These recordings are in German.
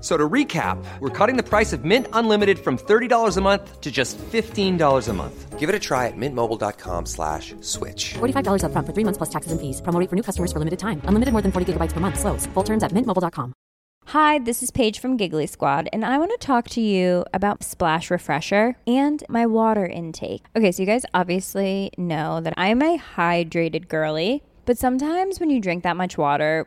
So to recap, we're cutting the price of Mint Unlimited from $30 a month to just $15 a month. Give it a try at mintmobile.com slash switch. $45 upfront for three months plus taxes and fees. Promo for new customers for limited time. Unlimited more than 40 gigabytes per month. Slows. Full terms at mintmobile.com. Hi, this is Paige from Giggly Squad, and I want to talk to you about Splash Refresher and my water intake. Okay, so you guys obviously know that I'm a hydrated girly, but sometimes when you drink that much water,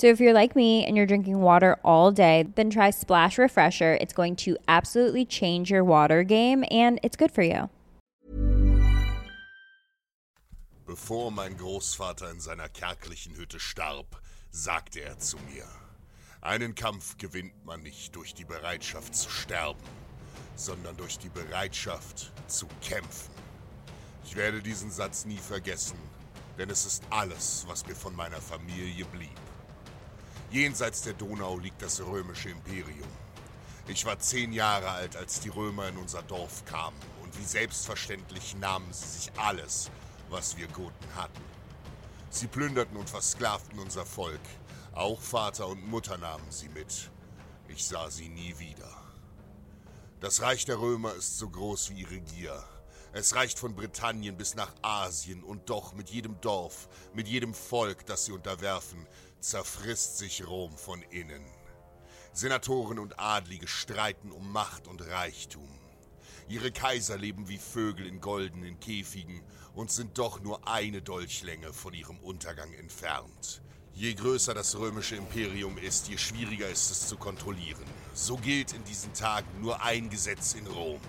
So if you're like me and you're drinking water all day, then try Splash Refresher. It's going to absolutely change your water game and it's good for you. Bevor mein Großvater in seiner kärglichen Hütte starb, sagte er zu mir, einen Kampf gewinnt man nicht durch die Bereitschaft zu sterben, sondern durch die Bereitschaft zu kämpfen. Ich werde diesen Satz nie vergessen, denn es ist alles, was mir von meiner Familie blieb. Jenseits der Donau liegt das römische Imperium. Ich war zehn Jahre alt, als die Römer in unser Dorf kamen, und wie selbstverständlich nahmen sie sich alles, was wir Goten hatten. Sie plünderten und versklavten unser Volk. Auch Vater und Mutter nahmen sie mit. Ich sah sie nie wieder. Das Reich der Römer ist so groß wie ihre Gier. Es reicht von Britannien bis nach Asien und doch mit jedem Dorf, mit jedem Volk, das sie unterwerfen, zerfrisst sich Rom von innen. Senatoren und Adlige streiten um Macht und Reichtum. Ihre Kaiser leben wie Vögel in goldenen Käfigen und sind doch nur eine Dolchlänge von ihrem Untergang entfernt. Je größer das römische Imperium ist, je schwieriger ist es zu kontrollieren. So gilt in diesen Tagen nur ein Gesetz in Rom.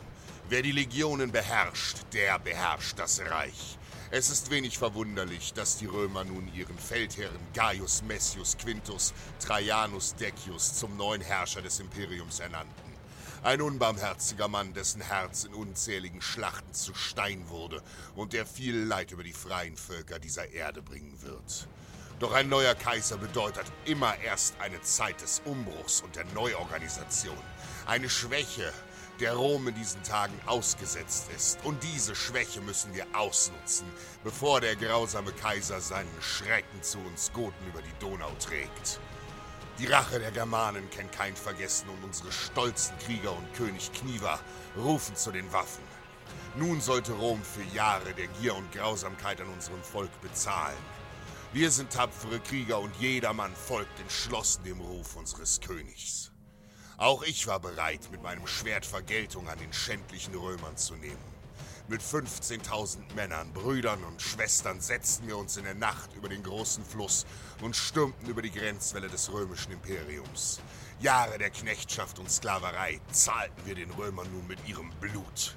Wer die Legionen beherrscht, der beherrscht das Reich. Es ist wenig verwunderlich, dass die Römer nun ihren Feldherren Gaius Messius Quintus Traianus Decius zum neuen Herrscher des Imperiums ernannten. Ein unbarmherziger Mann, dessen Herz in unzähligen Schlachten zu Stein wurde und der viel Leid über die freien Völker dieser Erde bringen wird. Doch ein neuer Kaiser bedeutet immer erst eine Zeit des Umbruchs und der Neuorganisation. Eine Schwäche, der Rom in diesen Tagen ausgesetzt ist. Und diese Schwäche müssen wir ausnutzen, bevor der grausame Kaiser seinen Schrecken zu uns Goten über die Donau trägt. Die Rache der Germanen kennt kein Vergessen und unsere stolzen Krieger und König Kniva rufen zu den Waffen. Nun sollte Rom für Jahre der Gier und Grausamkeit an unserem Volk bezahlen. Wir sind tapfere Krieger und jedermann folgt entschlossen dem Ruf unseres Königs. Auch ich war bereit, mit meinem Schwert Vergeltung an den schändlichen Römern zu nehmen. Mit 15.000 Männern, Brüdern und Schwestern setzten wir uns in der Nacht über den großen Fluss und stürmten über die Grenzwelle des römischen Imperiums. Jahre der Knechtschaft und Sklaverei zahlten wir den Römern nun mit ihrem Blut.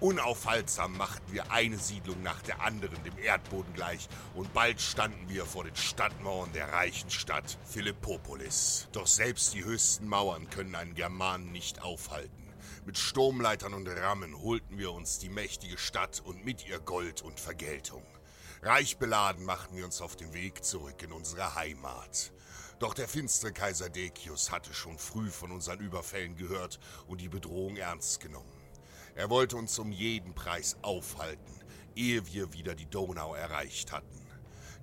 Unaufhaltsam machten wir eine Siedlung nach der anderen dem Erdboden gleich und bald standen wir vor den Stadtmauern der reichen Stadt Philippopolis. Doch selbst die höchsten Mauern können einen Germanen nicht aufhalten. Mit Sturmleitern und Rammen holten wir uns die mächtige Stadt und mit ihr Gold und Vergeltung. Reich beladen machten wir uns auf den Weg zurück in unsere Heimat. Doch der finstere Kaiser Decius hatte schon früh von unseren Überfällen gehört und die Bedrohung ernst genommen. Er wollte uns um jeden Preis aufhalten, ehe wir wieder die Donau erreicht hatten.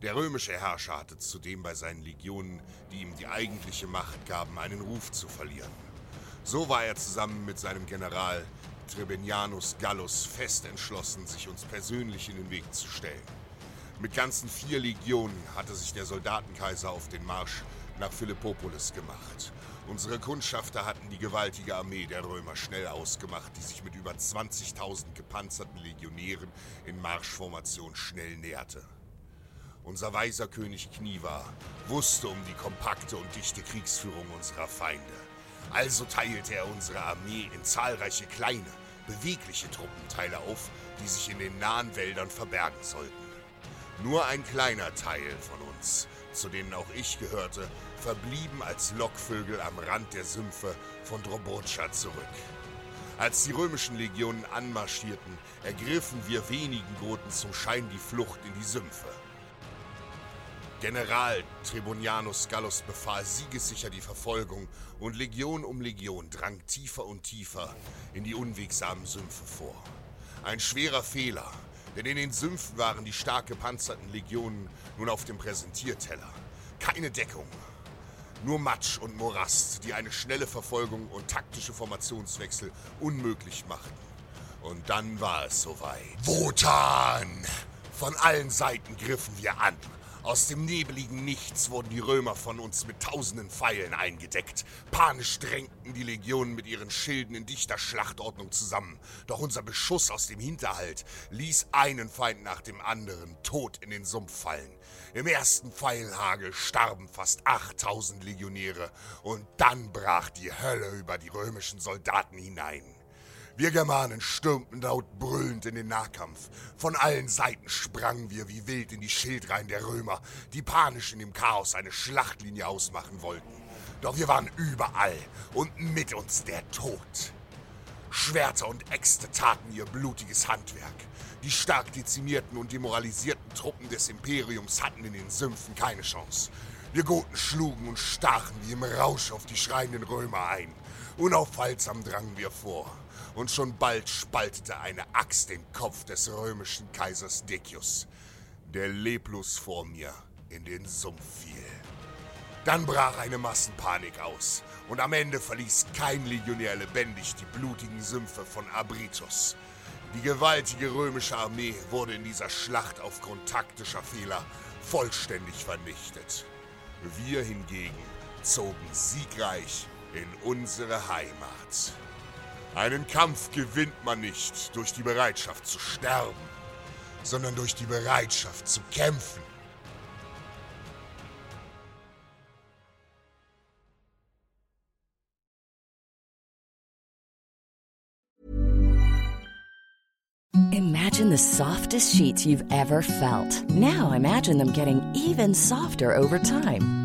Der römische Herrscher hatte zudem bei seinen Legionen, die ihm die eigentliche Macht gaben, einen Ruf zu verlieren. So war er zusammen mit seinem General Trebenianus Gallus fest entschlossen, sich uns persönlich in den Weg zu stellen. Mit ganzen vier Legionen hatte sich der Soldatenkaiser auf den Marsch nach Philippopolis gemacht. Unsere Kundschafter hatten die gewaltige Armee der Römer schnell ausgemacht, die sich mit über 20.000 gepanzerten Legionären in Marschformation schnell näherte. Unser weiser König Kniva wusste um die kompakte und dichte Kriegsführung unserer Feinde. Also teilte er unsere Armee in zahlreiche kleine, bewegliche Truppenteile auf, die sich in den nahen Wäldern verbergen sollten. Nur ein kleiner Teil von uns, zu denen auch ich gehörte, verblieben als Lockvögel am Rand der Sümpfe von Drobotscha zurück. Als die römischen Legionen anmarschierten, ergriffen wir wenigen Goten zum Schein die Flucht in die Sümpfe. General Trebonianus Gallus befahl siegessicher die Verfolgung und Legion um Legion drang tiefer und tiefer in die unwegsamen Sümpfe vor. Ein schwerer Fehler, denn in den Sümpfen waren die stark gepanzerten Legionen nun auf dem Präsentierteller. Keine Deckung, nur Matsch und Morast, die eine schnelle Verfolgung und taktische Formationswechsel unmöglich machten. Und dann war es soweit. Wotan! Von allen Seiten griffen wir an. Aus dem nebeligen Nichts wurden die Römer von uns mit tausenden Pfeilen eingedeckt. Panisch drängten die Legionen mit ihren Schilden in dichter Schlachtordnung zusammen. Doch unser Beschuss aus dem Hinterhalt ließ einen Feind nach dem anderen tot in den Sumpf fallen. Im ersten Pfeilhagel starben fast 8000 Legionäre und dann brach die Hölle über die römischen Soldaten hinein. Wir Germanen stürmten laut brüllend in den Nahkampf. Von allen Seiten sprangen wir wie wild in die Schildreihen der Römer, die panisch in dem Chaos eine Schlachtlinie ausmachen wollten. Doch wir waren überall und mit uns der Tod. Schwerter und Äxte taten ihr blutiges Handwerk. Die stark dezimierten und demoralisierten Truppen des Imperiums hatten in den Sümpfen keine Chance. Wir Goten schlugen und stachen wie im Rausch auf die schreienden Römer ein. Unaufhaltsam drangen wir vor und schon bald spaltete eine Axt den Kopf des römischen Kaisers Decius, der leblos vor mir in den Sumpf fiel. Dann brach eine Massenpanik aus und am Ende verließ kein Legionär lebendig die blutigen Sümpfe von Abritus. Die gewaltige römische Armee wurde in dieser Schlacht aufgrund taktischer Fehler vollständig vernichtet. Wir hingegen zogen siegreich in unsere Heimat. Einen Kampf gewinnt man nicht durch die Bereitschaft zu sterben, sondern durch die Bereitschaft zu kämpfen. Imagine the softest sheets you've ever felt. Now imagine them getting even softer over time.